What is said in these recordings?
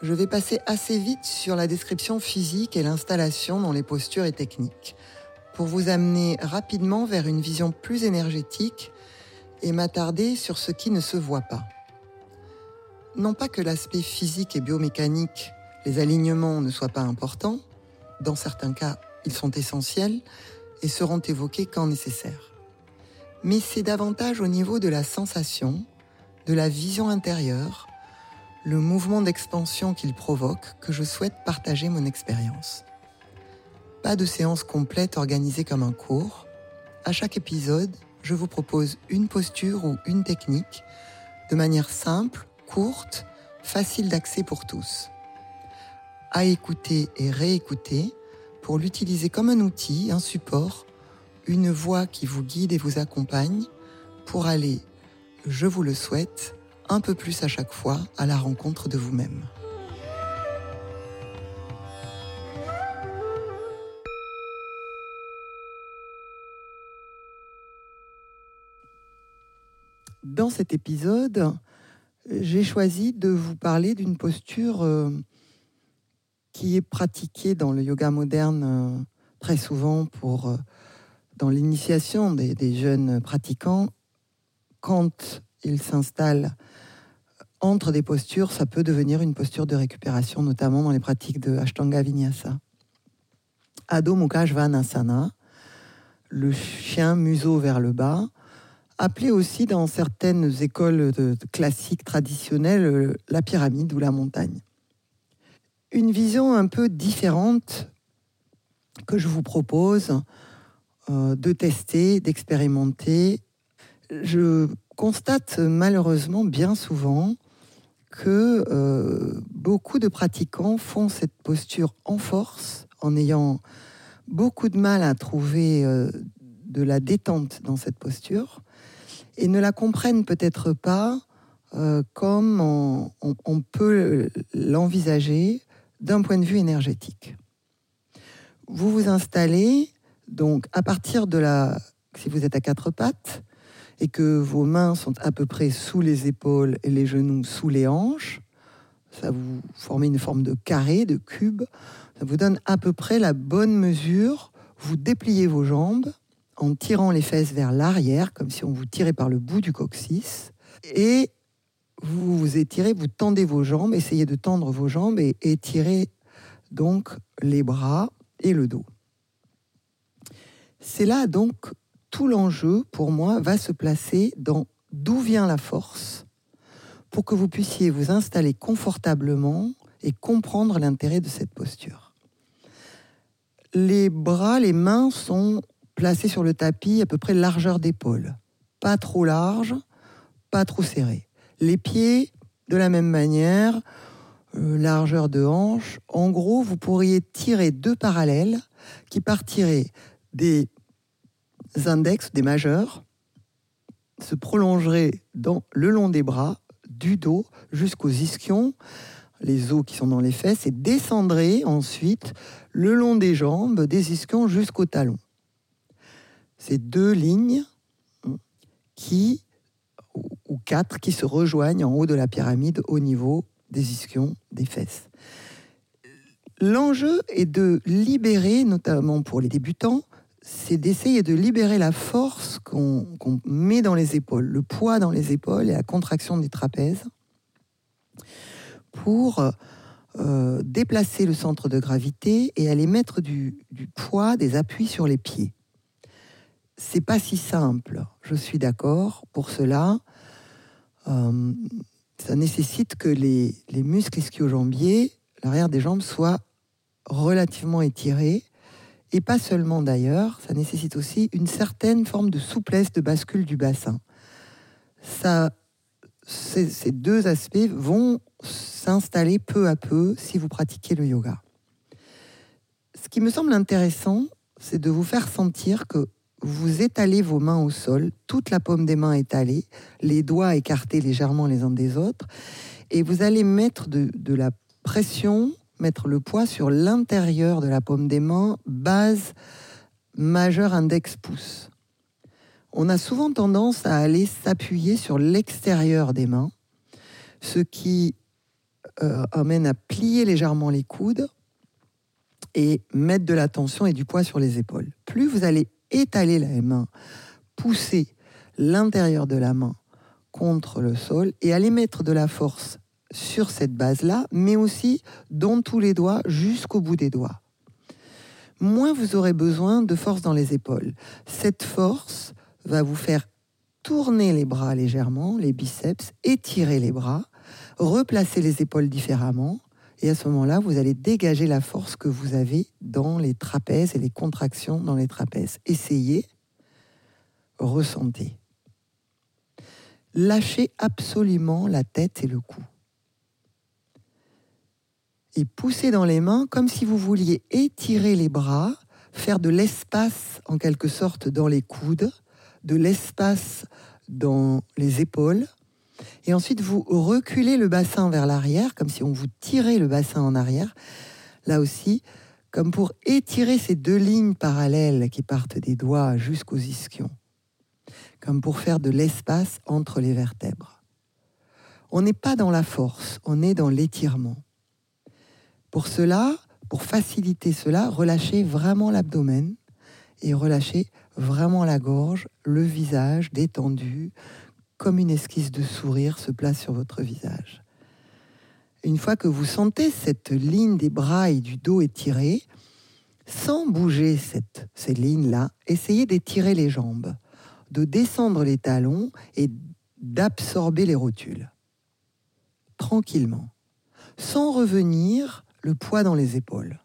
je vais passer assez vite sur la description physique et l'installation dans les postures et techniques, pour vous amener rapidement vers une vision plus énergétique et m'attarder sur ce qui ne se voit pas. Non pas que l'aspect physique et biomécanique, les alignements ne soient pas importants, dans certains cas ils sont essentiels et seront évoqués quand nécessaire. Mais c'est davantage au niveau de la sensation, de la vision intérieure, le mouvement d'expansion qu'il provoque que je souhaite partager mon expérience. Pas de séance complète organisée comme un cours. À chaque épisode, je vous propose une posture ou une technique de manière simple, courte, facile d'accès pour tous. À écouter et réécouter pour l'utiliser comme un outil, un support, une voix qui vous guide et vous accompagne pour aller, je vous le souhaite, un peu plus à chaque fois à la rencontre de vous-même. Dans cet épisode, j'ai choisi de vous parler d'une posture euh, qui est pratiquée dans le yoga moderne euh, très souvent pour, euh, dans l'initiation des, des, jeunes pratiquants quand ils s'installent entre des postures, ça peut devenir une posture de récupération, notamment dans les pratiques de Ashtanga Vinyasa. Adho Mukha Svanasana, le chien museau vers le bas, appelé aussi dans certaines écoles classiques traditionnelles la pyramide ou la montagne. Une vision un peu différente que je vous propose euh, de tester, d'expérimenter. Je constate malheureusement bien souvent que euh, beaucoup de pratiquants font cette posture en force, en ayant beaucoup de mal à trouver euh, de la détente dans cette posture, et ne la comprennent peut-être pas euh, comme on, on, on peut l'envisager d'un point de vue énergétique. Vous vous installez donc à partir de la, si vous êtes à quatre pattes, et que vos mains sont à peu près sous les épaules et les genoux sous les hanches, ça vous forme une forme de carré, de cube, ça vous donne à peu près la bonne mesure. Vous dépliez vos jambes en tirant les fesses vers l'arrière, comme si on vous tirait par le bout du coccyx, et vous vous étirez, vous tendez vos jambes, essayez de tendre vos jambes et étirez donc les bras et le dos. C'est là donc tout l'enjeu, pour moi, va se placer dans d'où vient la force pour que vous puissiez vous installer confortablement et comprendre l'intérêt de cette posture. Les bras, les mains sont placés sur le tapis à peu près largeur d'épaule. Pas trop large, pas trop serré. Les pieds, de la même manière, euh, largeur de hanche. En gros, vous pourriez tirer deux parallèles qui partiraient des index, des majeurs, se prolongeraient dans, le long des bras, du dos jusqu'aux ischions, les os qui sont dans les fesses, et descendraient ensuite le long des jambes, des ischions jusqu'au talon. Ces deux lignes qui, ou quatre, qui se rejoignent en haut de la pyramide au niveau des ischions des fesses. L'enjeu est de libérer, notamment pour les débutants, c'est d'essayer de libérer la force qu'on qu met dans les épaules, le poids dans les épaules et la contraction des trapèzes pour euh, déplacer le centre de gravité et aller mettre du, du poids, des appuis sur les pieds. C'est pas si simple, je suis d'accord. Pour cela, euh, ça nécessite que les, les muscles ischio-jambiers, l'arrière des jambes, soient relativement étirés et pas seulement d'ailleurs, ça nécessite aussi une certaine forme de souplesse de bascule du bassin. Ça, ces, deux aspects vont s'installer peu à peu si vous pratiquez le yoga. Ce qui me semble intéressant, c'est de vous faire sentir que vous étalez vos mains au sol, toute la paume des mains étalée, les doigts écartés légèrement les uns des autres, et vous allez mettre de la pression, mettre le poids sur l'intérieur de la paume des mains, base majeure index pouce. On a souvent tendance à aller s'appuyer sur l'extérieur des mains, ce qui euh, amène à plier légèrement les coudes et mettre de la tension et du poids sur les épaules. Plus vous allez étaler la main, pousser l'intérieur de la main contre le sol et aller mettre de la force sur cette base-là, mais aussi dans tous les doigts jusqu'au bout des doigts. Moins vous aurez besoin de force dans les épaules. Cette force va vous faire tourner les bras légèrement, les biceps, étirer les bras, replacer les épaules différemment. Et à ce moment-là, vous allez dégager la force que vous avez dans les trapèzes et les contractions dans les trapèzes. Essayez, ressentez. Lâchez absolument la tête et le cou. Et dans les mains comme si vous vouliez étirer les bras, faire de l'espace en quelque sorte dans les coudes, de l'espace dans les épaules. Et ensuite, vous reculez le bassin vers l'arrière, comme si on vous tirait le bassin en arrière. Là aussi, comme pour étirer ces deux lignes parallèles qui partent des doigts jusqu'aux ischions. Comme pour faire de l'espace entre les vertèbres. On n'est pas dans la force, on est dans l'étirement. Pour cela, pour faciliter cela, relâchez vraiment l'abdomen et relâchez vraiment la gorge, le visage détendu, comme une esquisse de sourire se place sur votre visage. Une fois que vous sentez cette ligne des bras et du dos étirée, sans bouger cette, ces lignes-là, essayez d'étirer les jambes, de descendre les talons et d'absorber les rotules. Tranquillement, sans revenir le poids dans les épaules.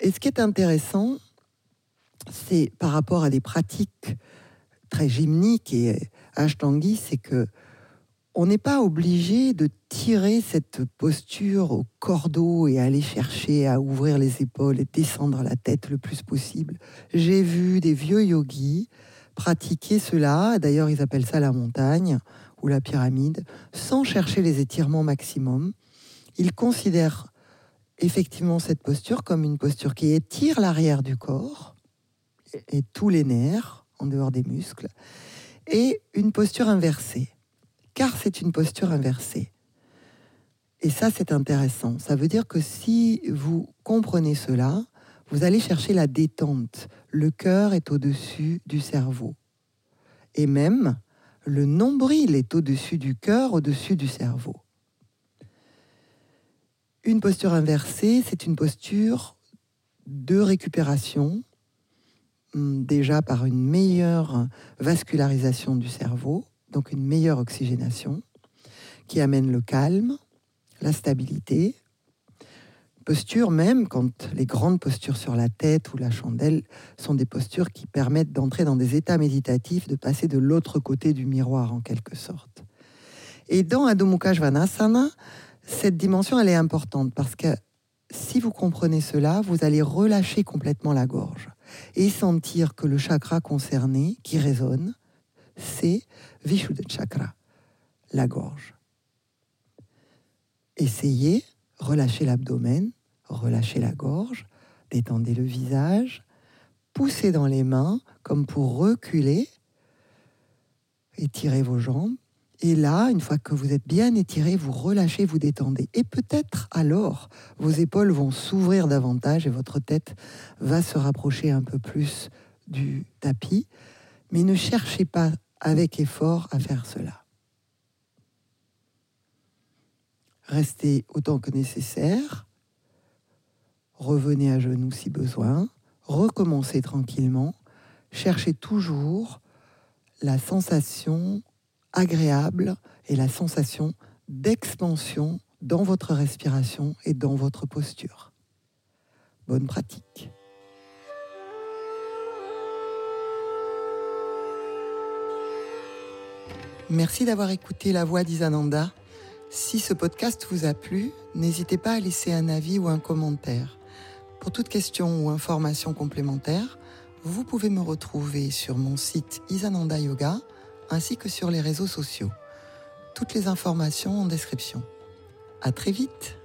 Et ce qui est intéressant, c'est par rapport à des pratiques très gymniques et ashtangis, c'est que on n'est pas obligé de tirer cette posture au cordeau et aller chercher à ouvrir les épaules et descendre la tête le plus possible. J'ai vu des vieux yogis pratiquer cela, d'ailleurs ils appellent ça la montagne ou la pyramide, sans chercher les étirements maximum. Ils considèrent effectivement cette posture comme une posture qui étire l'arrière du corps et tous les nerfs en dehors des muscles, et une posture inversée, car c'est une posture inversée. Et ça, c'est intéressant. Ça veut dire que si vous comprenez cela, vous allez chercher la détente. Le cœur est au-dessus du cerveau. Et même, le nombril est au-dessus du cœur, au-dessus du cerveau. Une posture inversée, c'est une posture de récupération, hum, déjà par une meilleure vascularisation du cerveau, donc une meilleure oxygénation, qui amène le calme, la stabilité. Posture même, quand les grandes postures sur la tête ou la chandelle sont des postures qui permettent d'entrer dans des états méditatifs, de passer de l'autre côté du miroir en quelque sorte. Et dans Adho Mukha Svanasana, cette dimension, elle est importante parce que si vous comprenez cela, vous allez relâcher complètement la gorge et sentir que le chakra concerné qui résonne, c'est Vishuddha Chakra, la gorge. Essayez, relâchez l'abdomen, relâchez la gorge, détendez le visage, poussez dans les mains comme pour reculer, étirez vos jambes et là, une fois que vous êtes bien étiré, vous relâchez, vous détendez. Et peut-être alors, vos épaules vont s'ouvrir davantage et votre tête va se rapprocher un peu plus du tapis. Mais ne cherchez pas avec effort à faire cela. Restez autant que nécessaire. Revenez à genoux si besoin. Recommencez tranquillement. Cherchez toujours la sensation agréable et la sensation d'expansion dans votre respiration et dans votre posture. Bonne pratique. Merci d'avoir écouté la voix d'Isananda. Si ce podcast vous a plu, n'hésitez pas à laisser un avis ou un commentaire. Pour toute question ou information complémentaire, vous pouvez me retrouver sur mon site Isananda Yoga ainsi que sur les réseaux sociaux. Toutes les informations en description. À très vite!